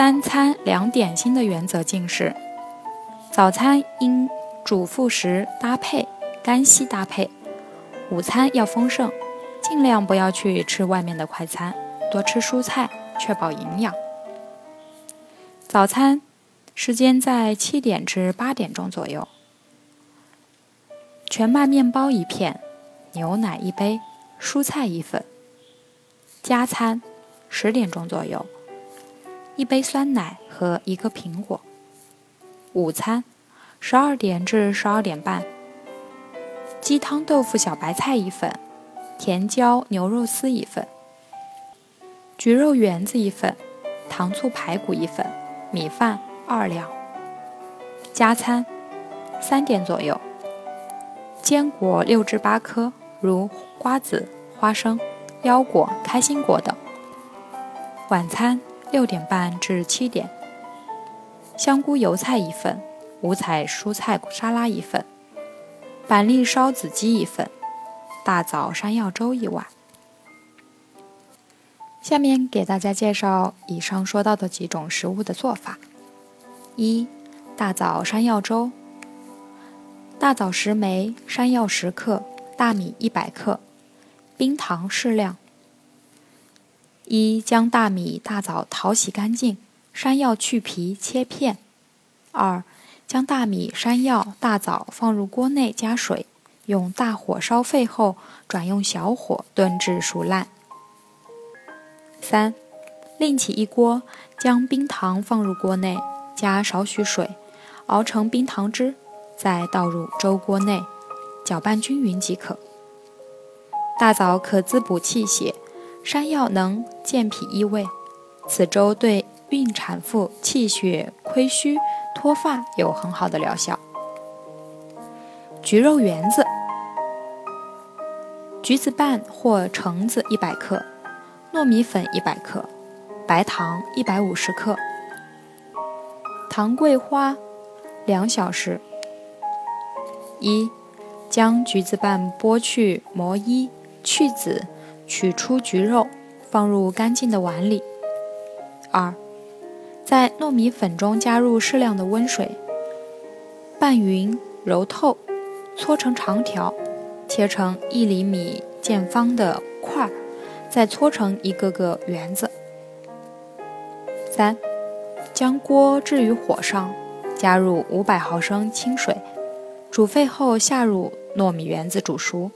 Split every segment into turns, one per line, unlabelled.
三餐两点心的原则进食，早餐应主副食搭配，干稀搭配；午餐要丰盛，尽量不要去吃外面的快餐，多吃蔬菜，确保营养。早餐时间在七点至八点钟左右，全麦面包一片，牛奶一杯，蔬菜一份。加餐十点钟左右。一杯酸奶和一个苹果。午餐，十二点至十二点半。鸡汤豆腐小白菜一份，甜椒牛肉丝一份，焗肉圆子一份，糖醋排骨一份，米饭二两。加餐，三点左右。坚果六至八颗，如瓜子、花生、腰果、开心果等。晚餐。六点半至七点，香菇油菜一份，五彩蔬菜沙拉一份，板栗烧子鸡一份，大枣山药粥一碗。下面给大家介绍以上说到的几种食物的做法：一、大枣山药粥。大枣十枚，山药十克，大米一百克，冰糖适量。一将大米、大枣淘洗干净，山药去皮切片。二将大米、山药、大枣放入锅内加水，用大火烧沸后，转用小火炖至熟烂。三另起一锅，将冰糖放入锅内，加少许水，熬成冰糖汁，再倒入粥锅内，搅拌均匀即可。大枣可滋补气血。山药能健脾益胃，此粥对孕产妇气血亏虚、脱发有很好的疗效。橘肉圆子，橘子瓣或橙子一百克，糯米粉一百克，白糖一百五十克，糖桂花两小时。一，将橘子瓣剥去膜衣，去籽。取出橘肉，放入干净的碗里。二，在糯米粉中加入适量的温水，拌匀揉透，搓成长条，切成一厘米见方的块儿，再搓成一个个圆子。三，将锅置于火上，加入五百毫升清水，煮沸后下入糯米圆子煮熟。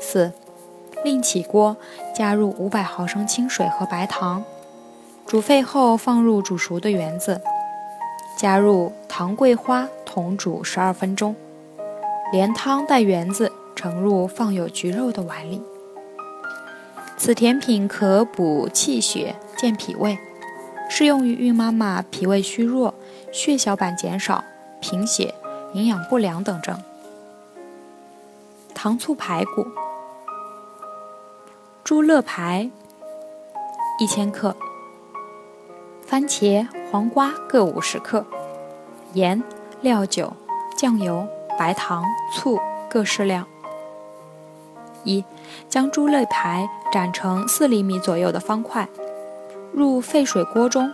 四。另起锅，加入五百毫升清水和白糖，煮沸后放入煮熟的圆子，加入糖桂花，同煮十二分钟，连汤带圆子盛入放有橘肉的碗里。此甜品可补气血、健脾胃，适用于孕妈妈脾胃虚弱、血小板减少、贫血、营养不良等症。糖醋排骨。猪肋排一千克，番茄、黄瓜各五十克，盐、料酒、酱油、白糖、醋各适量。一，将猪肋排斩成四厘米左右的方块，入沸水锅中，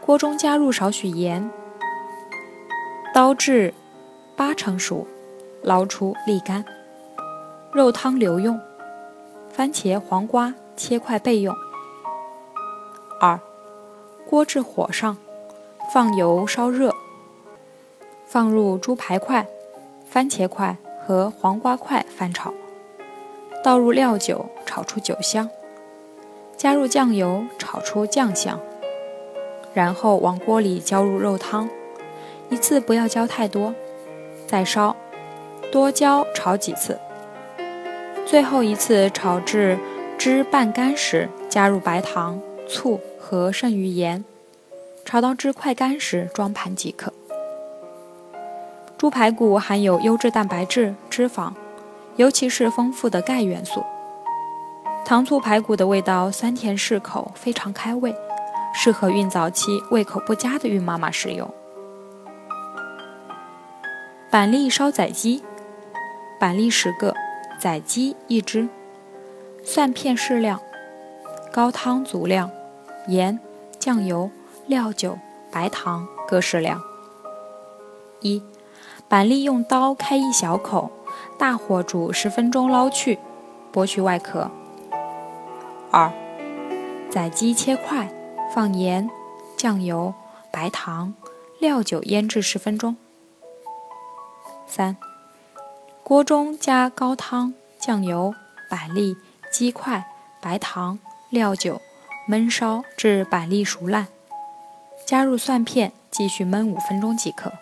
锅中加入少许盐，刀至八成熟，捞出沥干，肉汤留用。番茄、黄瓜切块备用。二，锅至火上，放油烧热，放入猪排块、番茄块和黄瓜块翻炒，倒入料酒炒出酒香，加入酱油炒出酱香，然后往锅里浇入肉汤，一次不要浇太多，再烧，多浇炒几次。最后一次炒至汁半干时，加入白糖、醋和剩余盐，炒到汁快干时装盘即可。猪排骨含有优质蛋白质、脂肪，尤其是丰富的钙元素。糖醋排骨的味道酸甜适口，非常开胃，适合孕早期胃口不佳的孕妈妈食用。板栗烧仔鸡，板栗十个，宰鸡一只，蒜片适量，高汤足量，盐、酱油、料酒、白糖各适量。一，板栗用刀开一小口，大火煮十分钟，捞去，剥去外壳。二，宰鸡切块，放盐、酱油、白糖、料酒腌制十分钟。三，锅中加高汤、酱油、板栗、鸡块、白糖、料酒，焖烧至板栗熟烂，加入蒜片，继续焖五分钟即可。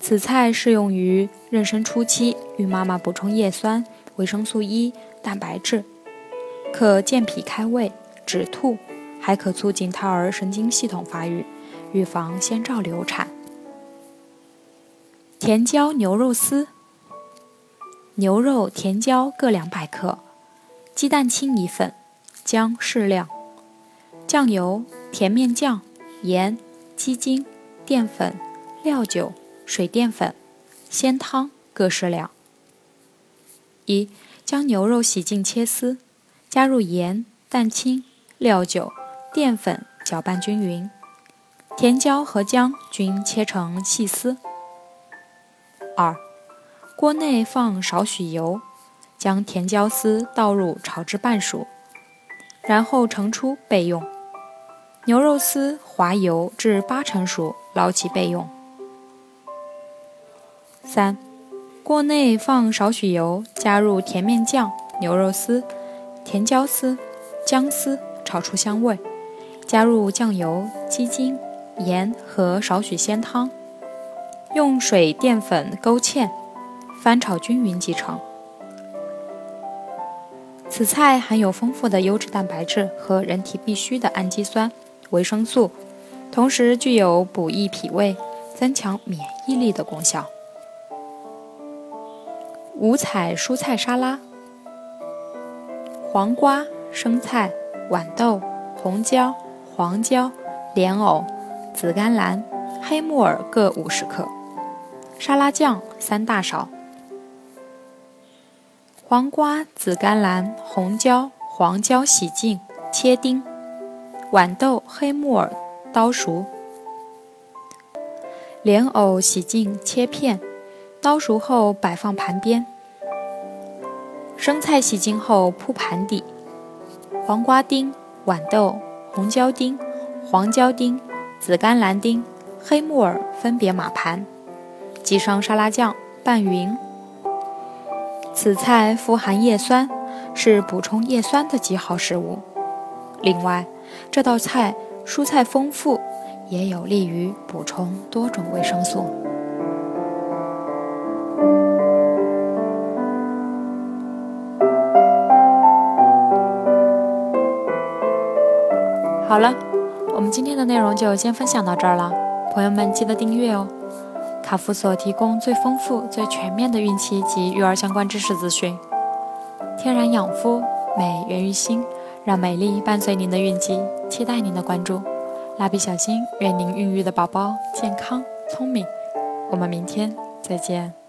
此菜适用于妊娠初期孕妈妈补充叶酸、维生素 E。蛋白质可健脾开胃、止吐，还可促进胎儿神经系统发育，预防先兆流产。甜椒牛肉丝，牛肉、甜椒各两百克，鸡蛋清一份，姜适量，酱油、甜面酱、盐、鸡精、淀粉、料酒、水淀粉、鲜汤各适量。一。将牛肉洗净切丝，加入盐、蛋清、料酒、淀粉，搅拌均匀。甜椒和姜均切成细丝。二，锅内放少许油，将甜椒丝倒入炒至半熟，然后盛出备用。牛肉丝滑油至八成熟，捞起备用。三。锅内放少许油，加入甜面酱、牛肉丝、甜椒丝、姜丝，炒出香味。加入酱油、鸡精、盐和少许鲜汤，用水淀粉勾芡，翻炒均匀即成。此菜含有丰富的优质蛋白质和人体必需的氨基酸、维生素，同时具有补益脾胃、增强免疫力的功效。五彩蔬菜沙拉：黄瓜、生菜、豌豆、红椒、黄椒、莲藕、紫甘蓝、黑木耳各五十克，沙拉酱三大勺。黄瓜、紫甘蓝、红椒、黄椒洗净切丁，豌豆、黑木耳刀熟，莲藕洗净切片。刀熟后摆放盘边，生菜洗净后铺盘底，黄瓜丁、豌豆、红椒丁、黄椒丁、紫甘蓝丁、黑木耳分别码盘，挤上沙拉酱拌匀。此菜富含叶酸，是补充叶酸的极好食物。另外，这道菜蔬菜丰富，也有利于补充多种维生素。好了，我们今天的内容就先分享到这儿了。朋友们记得订阅哦。卡夫所提供最丰富、最全面的孕期及育儿相关知识咨询。天然养肤，美源于心，让美丽伴随您的孕期，期待您的关注。蜡笔小新，愿您孕育的宝宝健康聪明。我们明天再见。